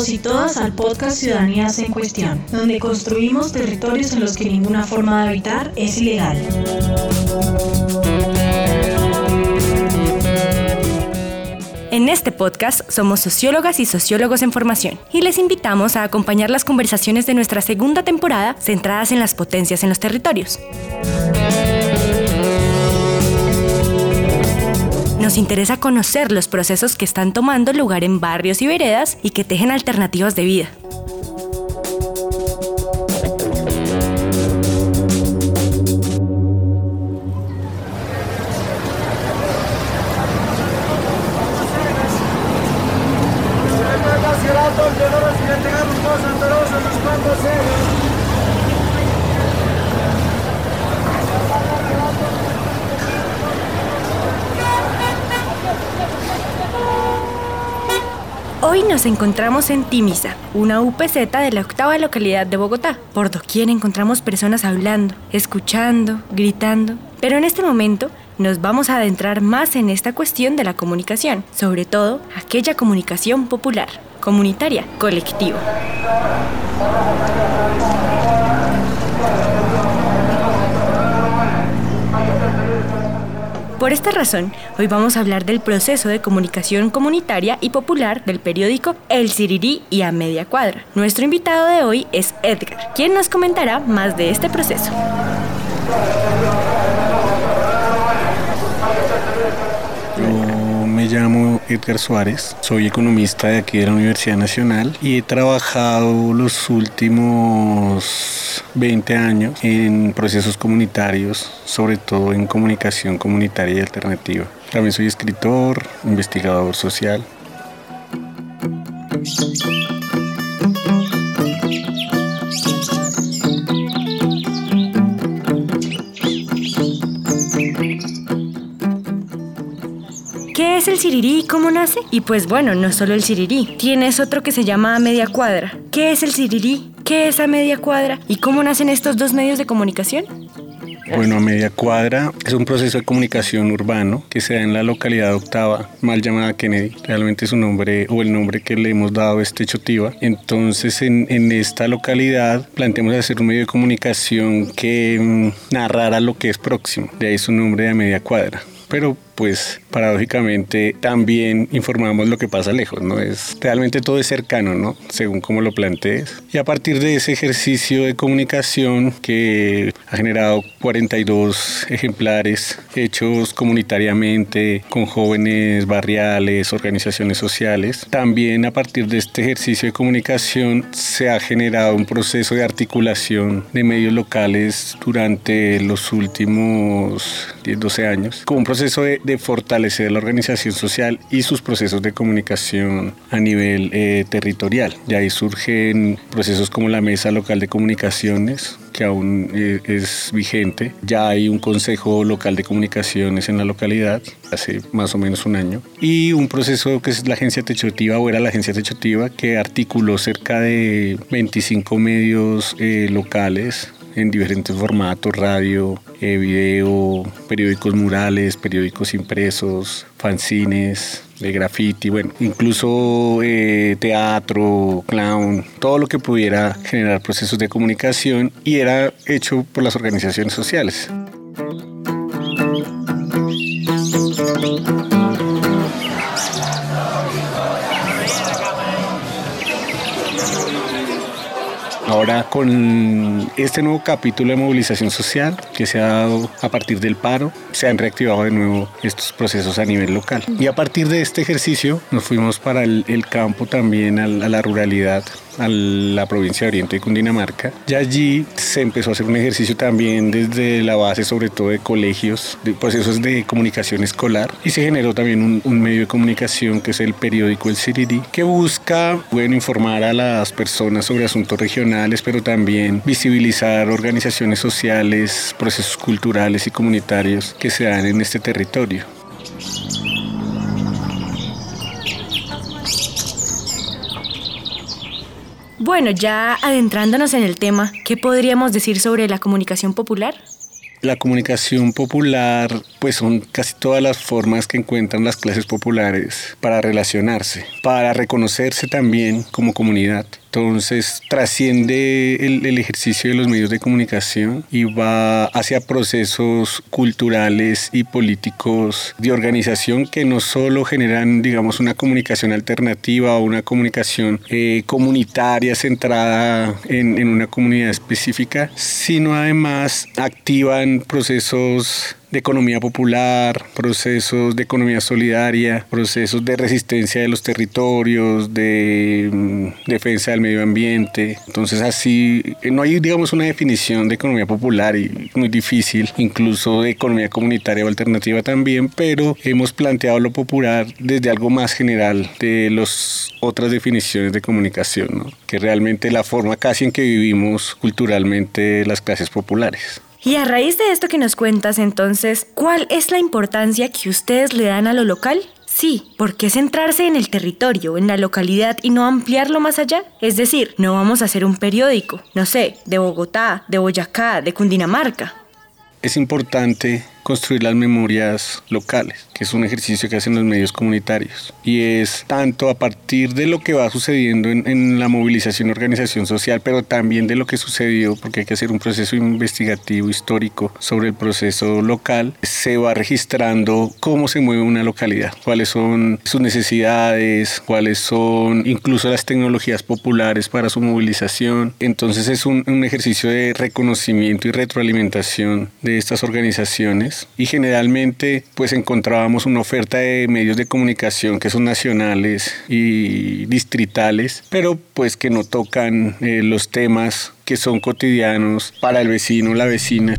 Todos y todas al podcast Ciudadanías en Cuestión, donde construimos territorios en los que ninguna forma de habitar es ilegal. En este podcast somos sociólogas y sociólogos en formación y les invitamos a acompañar las conversaciones de nuestra segunda temporada centradas en las potencias en los territorios. Nos interesa conocer los procesos que están tomando lugar en barrios y veredas y que tejen alternativas de vida. Hoy nos encontramos en Timisa, una UPZ de la octava localidad de Bogotá. Por doquier encontramos personas hablando, escuchando, gritando. Pero en este momento nos vamos a adentrar más en esta cuestión de la comunicación, sobre todo aquella comunicación popular, comunitaria, colectiva. Por esta razón, hoy vamos a hablar del proceso de comunicación comunitaria y popular del periódico El Cirirí y a Media Cuadra. Nuestro invitado de hoy es Edgar, quien nos comentará más de este proceso. Llamo Edgar Suárez, soy economista de aquí de la Universidad Nacional y he trabajado los últimos 20 años en procesos comunitarios, sobre todo en comunicación comunitaria y alternativa. También soy escritor, investigador social. Es el Sirirí y cómo nace? Y pues bueno, no solo el Sirirí, tienes otro que se llama a media cuadra. ¿Qué es el Sirirí? ¿Qué es a media cuadra? ¿Y cómo nacen estos dos medios de comunicación? Bueno, a media cuadra es un proceso de comunicación urbano que se da en la localidad octava, mal llamada Kennedy. Realmente es un nombre o el nombre que le hemos dado a este Chotiva. Entonces, en, en esta localidad planteamos hacer un medio de comunicación que mm, narrara lo que es próximo. De ahí su nombre de a media cuadra. Pero pues paradójicamente también informamos lo que pasa lejos, ¿no? Es realmente todo es cercano, ¿no? Según como lo plantees. Y a partir de ese ejercicio de comunicación que ha generado 42 ejemplares hechos comunitariamente con jóvenes barriales, organizaciones sociales, también a partir de este ejercicio de comunicación se ha generado un proceso de articulación de medios locales durante los últimos 10, 12 años, como un proceso de de fortalecer la organización social y sus procesos de comunicación a nivel eh, territorial. De ahí surgen procesos como la Mesa Local de Comunicaciones, que aún eh, es vigente. Ya hay un Consejo Local de Comunicaciones en la localidad, hace más o menos un año. Y un proceso que es la Agencia Techotiva, o era la Agencia Techotiva, que articuló cerca de 25 medios eh, locales en diferentes formatos, radio, eh, video, periódicos murales, periódicos impresos, fanzines, de graffiti, bueno, incluso eh, teatro, clown, todo lo que pudiera generar procesos de comunicación y era hecho por las organizaciones sociales. Ahora con este nuevo capítulo de movilización social que se ha dado a partir del paro, se han reactivado de nuevo estos procesos a nivel local. Y a partir de este ejercicio nos fuimos para el, campo también, a la ruralidad, a la provincia de Oriente de Cundinamarca. Y allí se empezó a hacer un ejercicio también desde la base, sobre todo de colegios, de procesos de comunicación escolar. Y se generó también un, un medio de comunicación que es el periódico El Siriri, que busca, bueno, informar a las personas sobre asuntos regionales, pero también visibilizar organizaciones sociales, procesos culturales y comunitarios que se dan en este territorio. Bueno, ya adentrándonos en el tema, ¿qué podríamos decir sobre la comunicación popular? La comunicación popular, pues son casi todas las formas que encuentran las clases populares para relacionarse, para reconocerse también como comunidad. Entonces trasciende el, ejercicio de los medios de comunicación y va hacia procesos culturales y políticos de organización que no solo generan, digamos, una comunicación alternativa o una comunicación eh, comunitaria centrada en, en una comunidad específica, sino además activan procesos de economía popular, procesos de economía solidaria, procesos de resistencia de los territorios, de mm, defensa del medio ambiente. Entonces así, eh, no hay digamos una definición de economía popular y muy difícil, incluso de economía comunitaria o alternativa también, pero hemos planteado lo popular desde algo más general de las otras definiciones de comunicación, ¿no? que realmente la forma casi en que vivimos culturalmente las clases populares. Y a raíz de esto que nos cuentas, entonces, ¿cuál es la importancia que ustedes le dan a lo local? Sí, ¿por qué centrarse en el territorio, en la localidad y no ampliarlo más allá? Es decir, no vamos a hacer un periódico, no sé, de Bogotá, de Boyacá, de Cundinamarca. Es importante construir las memorias locales, que es un ejercicio que hacen los medios comunitarios. Y es tanto a partir de lo que va sucediendo en, en, la movilización y organización social, pero también de lo que sucedió, porque hay que hacer un proceso investigativo histórico sobre el proceso local, se va registrando cómo se mueve una localidad, cuáles son sus necesidades, cuáles son incluso las tecnologías populares para su movilización. Entonces es un, un ejercicio de reconocimiento y retroalimentación de estas organizaciones y generalmente pues una oferta de medios de comunicación que son nacionales y distritales, pero pues que no tocan eh, los temas que son cotidianos para el vecino o la vecina.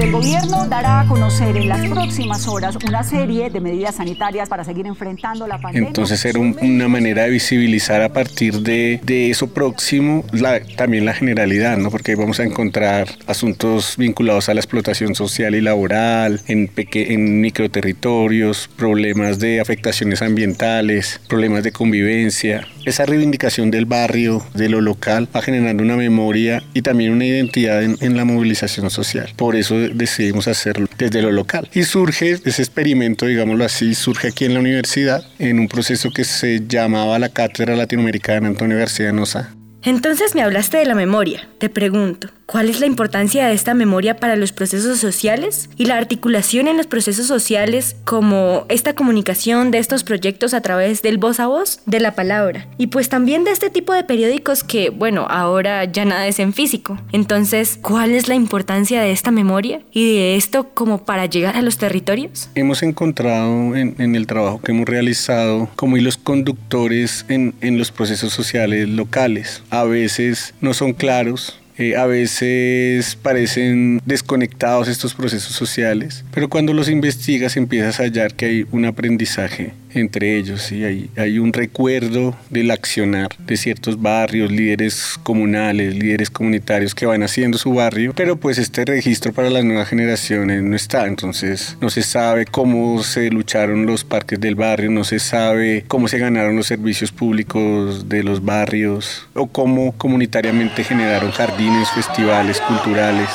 El gobierno dará a conocer en las próximas horas una serie de medidas sanitarias para seguir enfrentando la pandemia. Entonces era un, una manera de visibilizar a partir de, de eso próximo la, también la generalidad, ¿no? porque vamos a encontrar asuntos vinculados a la explotación social y laboral, en, en microterritorios, problemas de afectaciones ambientales, problemas de convivencia. Esa reivindicación del barrio, de lo local, va generando una memoria y también una identidad en, en la movilización social. Por eso decidimos hacerlo desde lo local. Y surge ese experimento, digámoslo así, surge aquí en la universidad en un proceso que se llamaba la Cátedra Latinoamericana Antonio García Nosa. Entonces me hablaste de la memoria. Te pregunto, ¿cuál es la importancia de esta memoria para los procesos sociales y la articulación en los procesos sociales como esta comunicación de estos proyectos a través del voz a voz, de la palabra? Y pues también de este tipo de periódicos que, bueno, ahora ya nada es en físico. Entonces, ¿cuál es la importancia de esta memoria y de esto como para llegar a los territorios? Hemos encontrado en, el trabajo que hemos realizado como hilos conductores en los procesos sociales locales a veces no son claros, eh, a veces parecen desconectados estos procesos sociales, pero cuando los investigas empiezas a hallar que hay un aprendizaje entre ellos y hay, hay un recuerdo del accionar de ciertos barrios, líderes comunales, líderes comunitarios que van haciendo su barrio, pero pues este registro para las nuevas generaciones no está, entonces no se sabe cómo se lucharon los parques del barrio, no se sabe cómo se ganaron los servicios públicos de los barrios o cómo comunitariamente generaron jardines, festivales culturales.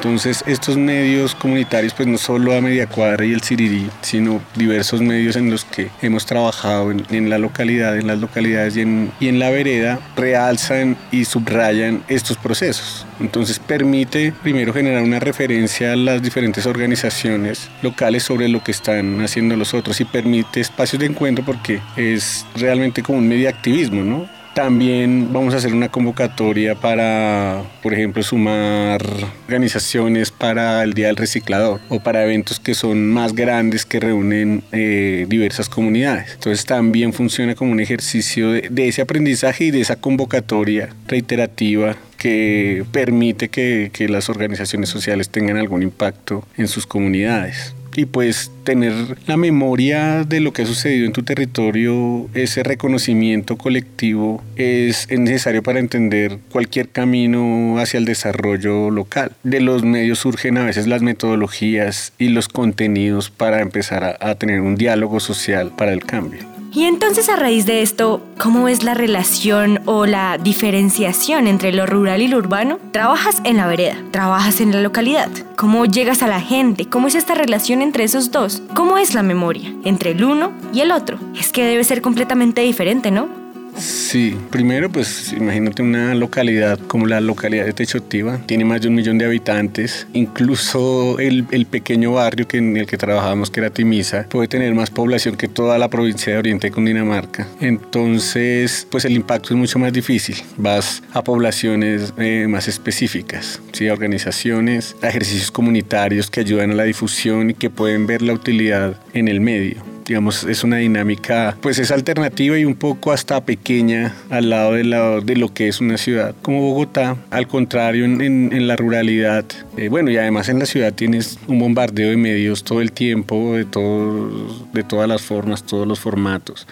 Entonces estos medios comunitarios, pues no solo a Media Cuadra y el Sirirí, sino diversos medios en los que hemos trabajado en, la localidad, en las localidades y en, y en, la vereda, realzan y subrayan estos procesos. Entonces permite primero generar una referencia a las diferentes organizaciones locales sobre lo que están haciendo los otros y permite espacios de encuentro porque es realmente como un medio activismo, ¿no? También vamos a hacer una convocatoria para, por ejemplo, sumar organizaciones para el Día del Reciclador o para eventos que son más grandes que reúnen eh, diversas comunidades. Entonces también funciona como un ejercicio de, ese aprendizaje y de esa convocatoria reiterativa que permite que, que, las organizaciones sociales tengan algún impacto en sus comunidades. Y pues tener la memoria de lo que ha sucedido en tu territorio, ese reconocimiento colectivo es necesario para entender cualquier camino hacia el desarrollo local. De los medios surgen a veces las metodologías y los contenidos para empezar a, a tener un diálogo social para el cambio. Y entonces a raíz de esto, ¿cómo es la relación o la diferenciación entre lo rural y lo urbano? Trabajas en la vereda, trabajas en la localidad. ¿Cómo llegas a la gente? ¿Cómo es esta relación entre esos dos? ¿Cómo es la memoria entre el uno y el otro? Es que debe ser completamente diferente, ¿no? Sí, primero pues imagínate una localidad como la localidad de Techotiva, tiene más de un millón de habitantes, incluso el, el, pequeño barrio que en el que trabajamos, que era Timisa, puede tener más población que toda la provincia de Oriente de Cundinamarca. Entonces, pues el impacto es mucho más difícil, vas a poblaciones eh, más específicas, ¿sí? a organizaciones, a ejercicios comunitarios que ayudan a la difusión y que pueden ver la utilidad en el medio digamos, es una dinámica, pues es alternativa y un poco hasta pequeña al lado de, la, de lo que es una ciudad como Bogotá. Al contrario, en, en, la ruralidad, eh, bueno, y además en la ciudad tienes un bombardeo de medios todo el tiempo, de, todo, de todas las formas, todos los formatos.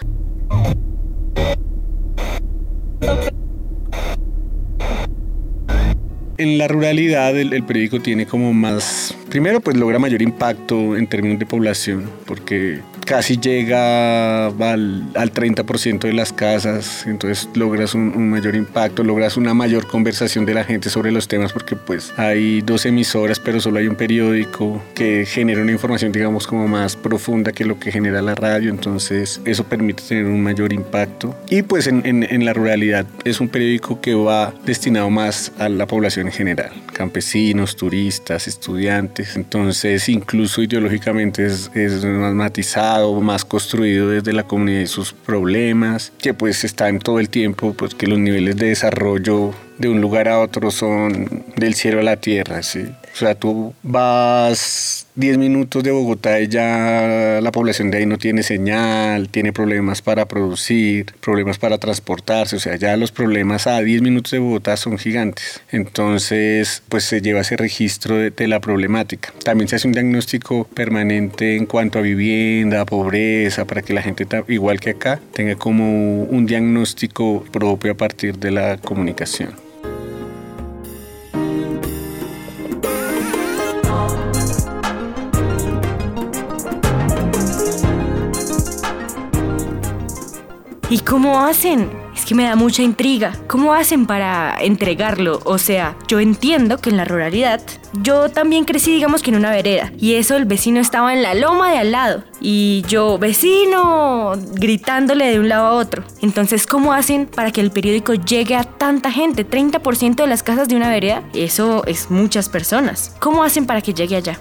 En la ruralidad el, periódico tiene como más, primero pues logra mayor impacto en términos de población, porque casi llega al, al 30% de las casas, entonces logras un, un, mayor impacto, logras una mayor conversación de la gente sobre los temas, porque pues hay dos emisoras, pero solo hay un periódico que genera una información digamos como más profunda que lo que genera la radio, entonces eso permite tener un mayor impacto. Y pues en, en, en la ruralidad es un periódico que va destinado más a la población en general, campesinos, turistas, estudiantes. Entonces, incluso ideológicamente es, es, más matizado, más construido desde la comunidad y sus problemas, que pues están todo el tiempo, pues que los niveles de desarrollo de un lugar a otro son del cielo a la tierra, ¿sí? O sea, tú vas 10 minutos de Bogotá y ya la población de ahí no tiene señal, tiene problemas para producir, problemas para transportarse, o sea, ya los problemas a 10 minutos de Bogotá son gigantes. Entonces, pues se lleva ese registro de, de la problemática. También se hace un diagnóstico permanente en cuanto a vivienda, pobreza, para que la gente, igual que acá, tenga como un diagnóstico propio a partir de la comunicación. ¿Y cómo hacen? Es que me da mucha intriga. ¿Cómo hacen para entregarlo? O sea, yo entiendo que en la ruralidad, yo también crecí, digamos que en una vereda. Y eso, el vecino estaba en la loma de al lado. Y yo, vecino, gritándole de un lado a otro. Entonces, ¿cómo hacen para que el periódico llegue a tanta gente? 30% de las casas de una vereda, eso es muchas personas. ¿Cómo hacen para que llegue allá?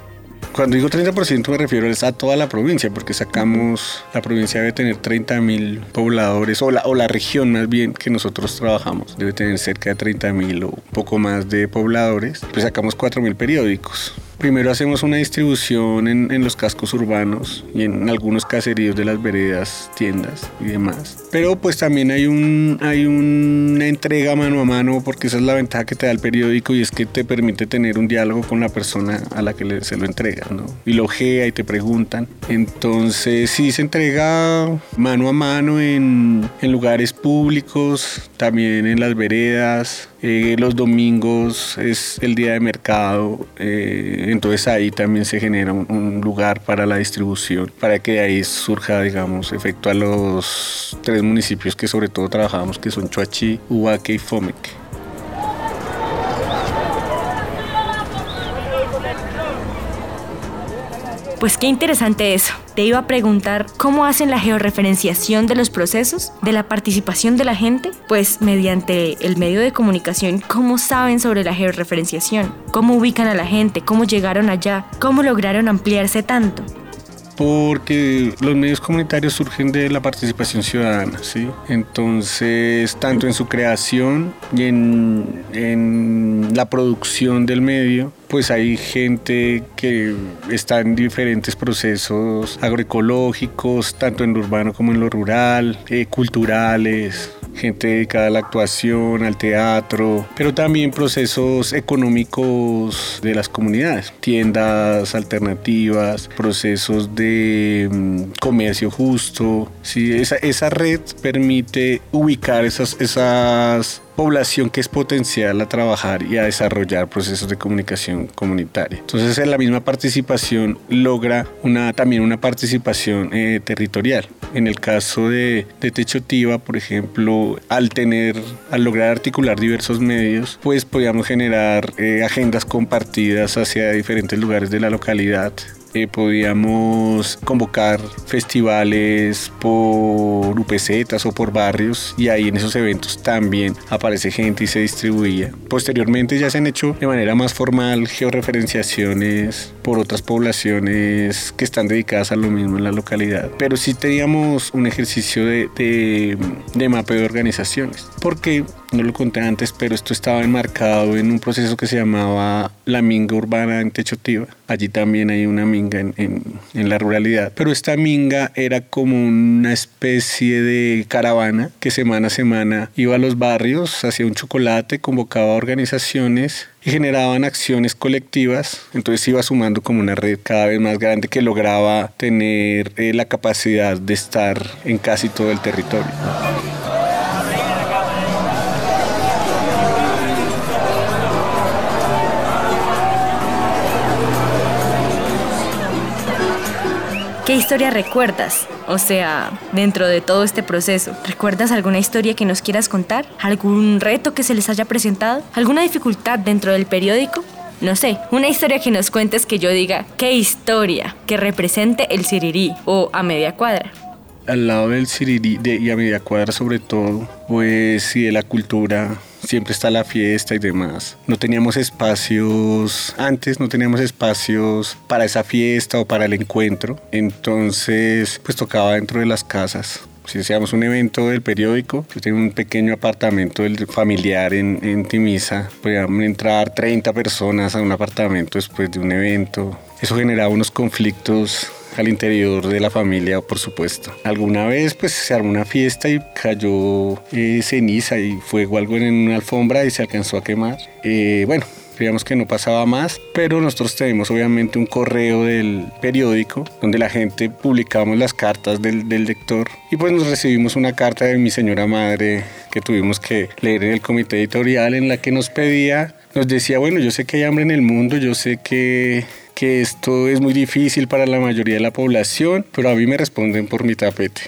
Cuando digo 30% me refiero a toda la provincia, porque sacamos, la provincia debe tener 30 mil pobladores, o la, o la región más bien que nosotros trabajamos, debe tener cerca de 30 mil o poco más de pobladores, pues sacamos 4 mil periódicos. Primero hacemos una distribución en, los cascos urbanos y en algunos caseríos de las veredas, tiendas y demás. Pero pues también hay, un, hay una entrega mano a mano porque esa es la ventaja que te da el periódico y es que te permite tener un diálogo con la persona a la que se lo entregas, ¿no? Y lo ojea y te preguntan. Entonces sí se entrega mano a mano en, en lugares públicos, también en las veredas, eh, los domingos es el día de mercado, eh, entonces ahí también se genera un, lugar para la distribución, para que de ahí surja, digamos, efecto a los tres municipios que sobre todo trabajamos, que son Chuachi, Ubaque y Fomeque. Pues qué interesante eso. Te iba a preguntar cómo hacen la georreferenciación de los procesos, de la participación de la gente, pues mediante el medio de comunicación, ¿cómo saben sobre la georreferenciación? ¿Cómo ubican a la gente? ¿Cómo llegaron allá? ¿Cómo lograron ampliarse tanto? Porque los medios comunitarios surgen de la participación ciudadana, ¿sí? Entonces, tanto en su creación y en, en la producción del medio, pues hay gente que está en diferentes procesos agroecológicos, tanto en lo urbano como en lo rural, eh, culturales, gente dedicada a la actuación, al teatro, pero también procesos económicos de las comunidades, tiendas alternativas, procesos de mm, comercio justo. Sí, esa, esa red permite ubicar esas, esas población que es potencial a trabajar y a desarrollar procesos de comunicación comunitaria. Entonces, en la misma participación logra una, también una participación eh, territorial. En el caso de, de Techotiva, por ejemplo, al tener, al lograr articular diversos medios, pues podíamos generar eh, agendas compartidas hacia diferentes lugares de la localidad eh, podíamos convocar festivales por UPCs o por barrios y ahí en esos eventos también aparece gente y se distribuía. Posteriormente ya se han hecho de manera más formal georreferenciaciones por otras poblaciones que están dedicadas a lo mismo en la localidad. Pero sí teníamos un ejercicio de, de, de mapeo de organizaciones. Porque no lo conté antes, pero esto estaba enmarcado en un proceso que se llamaba la minga urbana en Techotiva. Allí también hay una minga en, en, la ruralidad. Pero esta minga era como una especie de caravana que semana a semana iba a los barrios, hacía un chocolate, convocaba organizaciones y generaban acciones colectivas. Entonces iba sumando como una red cada vez más grande que lograba tener eh, la capacidad de estar en casi todo el territorio. ¿Qué historia recuerdas? O sea, dentro de todo este proceso, ¿recuerdas alguna historia que nos quieras contar? ¿Algún reto que se les haya presentado? ¿Alguna dificultad dentro del periódico? No sé, una historia que nos cuentes que yo diga, ¿qué historia? Que represente el Sirirí o a media cuadra. Al lado del Sirirí y a media cuadra sobre todo, pues sí, de la cultura siempre está la fiesta y demás. No teníamos espacios, antes no teníamos espacios para esa fiesta o para el encuentro, entonces pues tocaba dentro de las casas. Si hacíamos un evento del periódico, yo tenía un pequeño apartamento familiar en, en Timisa, podíamos entrar 30 personas a un apartamento después de un evento. Eso generaba unos conflictos al interior de la familia, por supuesto. Alguna vez pues se armó una fiesta y cayó eh, ceniza y fuego algo en una alfombra y se alcanzó a quemar. Eh, bueno, digamos que no pasaba más, pero nosotros tenemos obviamente un correo del periódico donde la gente publicamos las cartas del, del, lector y pues nos recibimos una carta de mi señora madre que tuvimos que leer en el comité editorial en la que nos pedía, nos decía, bueno, yo sé que hay hambre en el mundo, yo sé que que esto es muy difícil para la mayoría de la población, pero a mí me responden por mi tapete.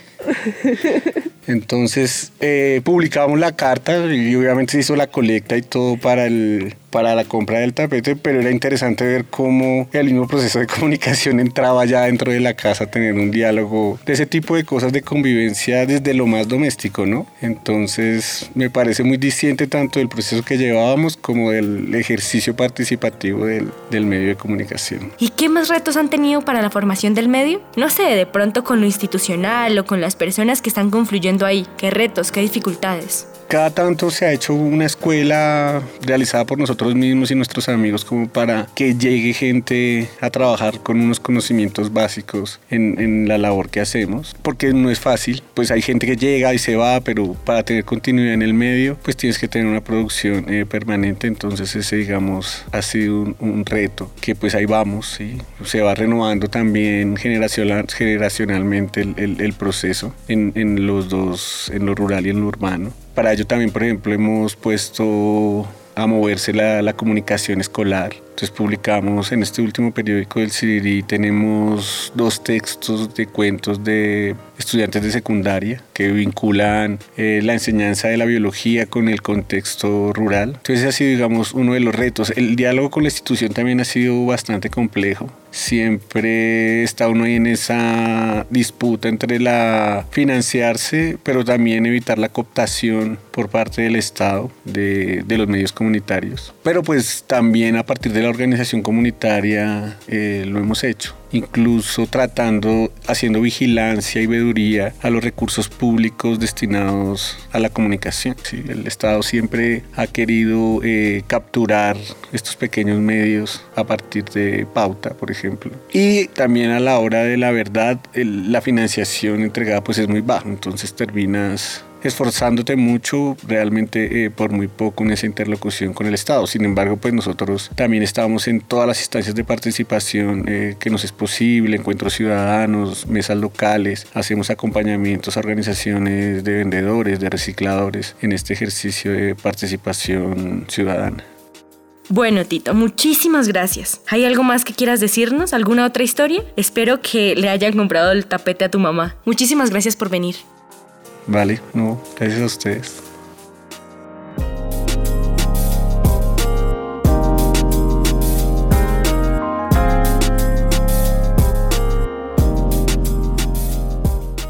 Entonces eh, publicamos la carta y obviamente se hizo la colecta y todo para, el, para la compra del tapete, pero era interesante ver cómo el mismo proceso de comunicación entraba ya dentro de la casa, tener un diálogo de ese tipo de cosas de convivencia desde lo más doméstico, ¿no? Entonces me parece muy distinto tanto del proceso que llevábamos como del ejercicio participativo del, del medio de comunicación. ¿Y qué más retos han tenido para la formación del medio? No sé, de pronto con lo institucional o con las personas que están confluyendo ahí? ¿Qué retos, qué dificultades? Cada tanto se ha hecho una escuela realizada por nosotros mismos y nuestros amigos como para que llegue gente a trabajar con unos conocimientos básicos en, en, la labor que hacemos, porque no es fácil, pues hay gente que llega y se va, pero para tener continuidad en el medio, pues tienes que tener una producción eh, permanente, entonces ese digamos ha sido un, un, reto, que pues ahí vamos, ¿sí? se va renovando también generacional, generacionalmente el, el, el proceso en, en los dos, en lo rural y en lo urbano. Para ello también, por ejemplo, hemos puesto a moverse la, la, comunicación escolar. Entonces publicamos en este último periódico del Sirirí, tenemos dos textos de cuentos de estudiantes de secundaria que vinculan eh, la enseñanza de la biología con el contexto rural. Entonces ha sido, digamos, uno de los retos. El diálogo con la institución también ha sido bastante complejo. Siempre está uno ahí en esa disputa entre la financiarse, pero también evitar la cooptación por parte del Estado de, de los medios comunitarios. Pero pues también a partir de la organización comunitaria eh, lo hemos hecho incluso tratando, haciendo vigilancia y veduría a los recursos públicos destinados a la comunicación. el Estado siempre ha querido eh, capturar estos pequeños medios a partir de pauta, por ejemplo. Y también a la hora de la verdad, la financiación entregada pues es muy baja, entonces terminas esforzándote mucho realmente eh, por muy poco en esa interlocución con el Estado. Sin embargo, pues nosotros también estamos en todas las instancias de participación eh, que nos es posible, encuentros ciudadanos, mesas locales, hacemos acompañamientos a organizaciones de vendedores, de recicladores en este ejercicio de participación ciudadana. Bueno, Tito, muchísimas gracias. ¿Hay algo más que quieras decirnos? ¿Alguna otra historia? Espero que le hayan comprado el tapete a tu mamá. Muchísimas gracias por venir. Vale, no, gracias a ustedes.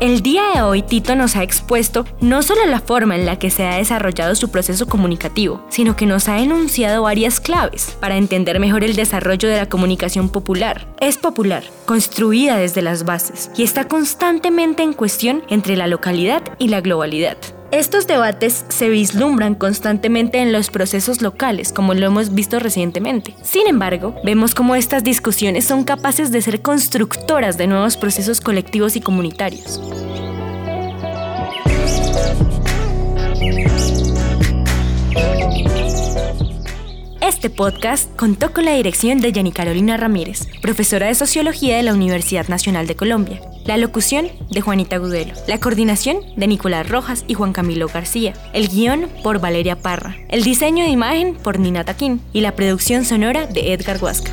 El día de hoy Tito nos ha expuesto no solo la forma en la que se ha desarrollado su proceso comunicativo, sino que nos ha enunciado varias claves para entender mejor el desarrollo de la comunicación popular. Es popular, construida desde las bases, y está constantemente en cuestión entre la localidad y la globalidad. Estos debates se vislumbran constantemente en los procesos locales, como lo hemos visto recientemente. Sin embargo, vemos cómo estas discusiones son capaces de ser constructoras de nuevos procesos colectivos y comunitarios. Este podcast contó con la dirección de Jenny Carolina Ramírez, profesora de Sociología de la Universidad Nacional de Colombia. La locución de Juanita Gudelo. La coordinación de Nicolás Rojas y Juan Camilo García. El guion por Valeria Parra. El diseño de imagen por Nina Taquín. Y la producción sonora de Edgar Huasca.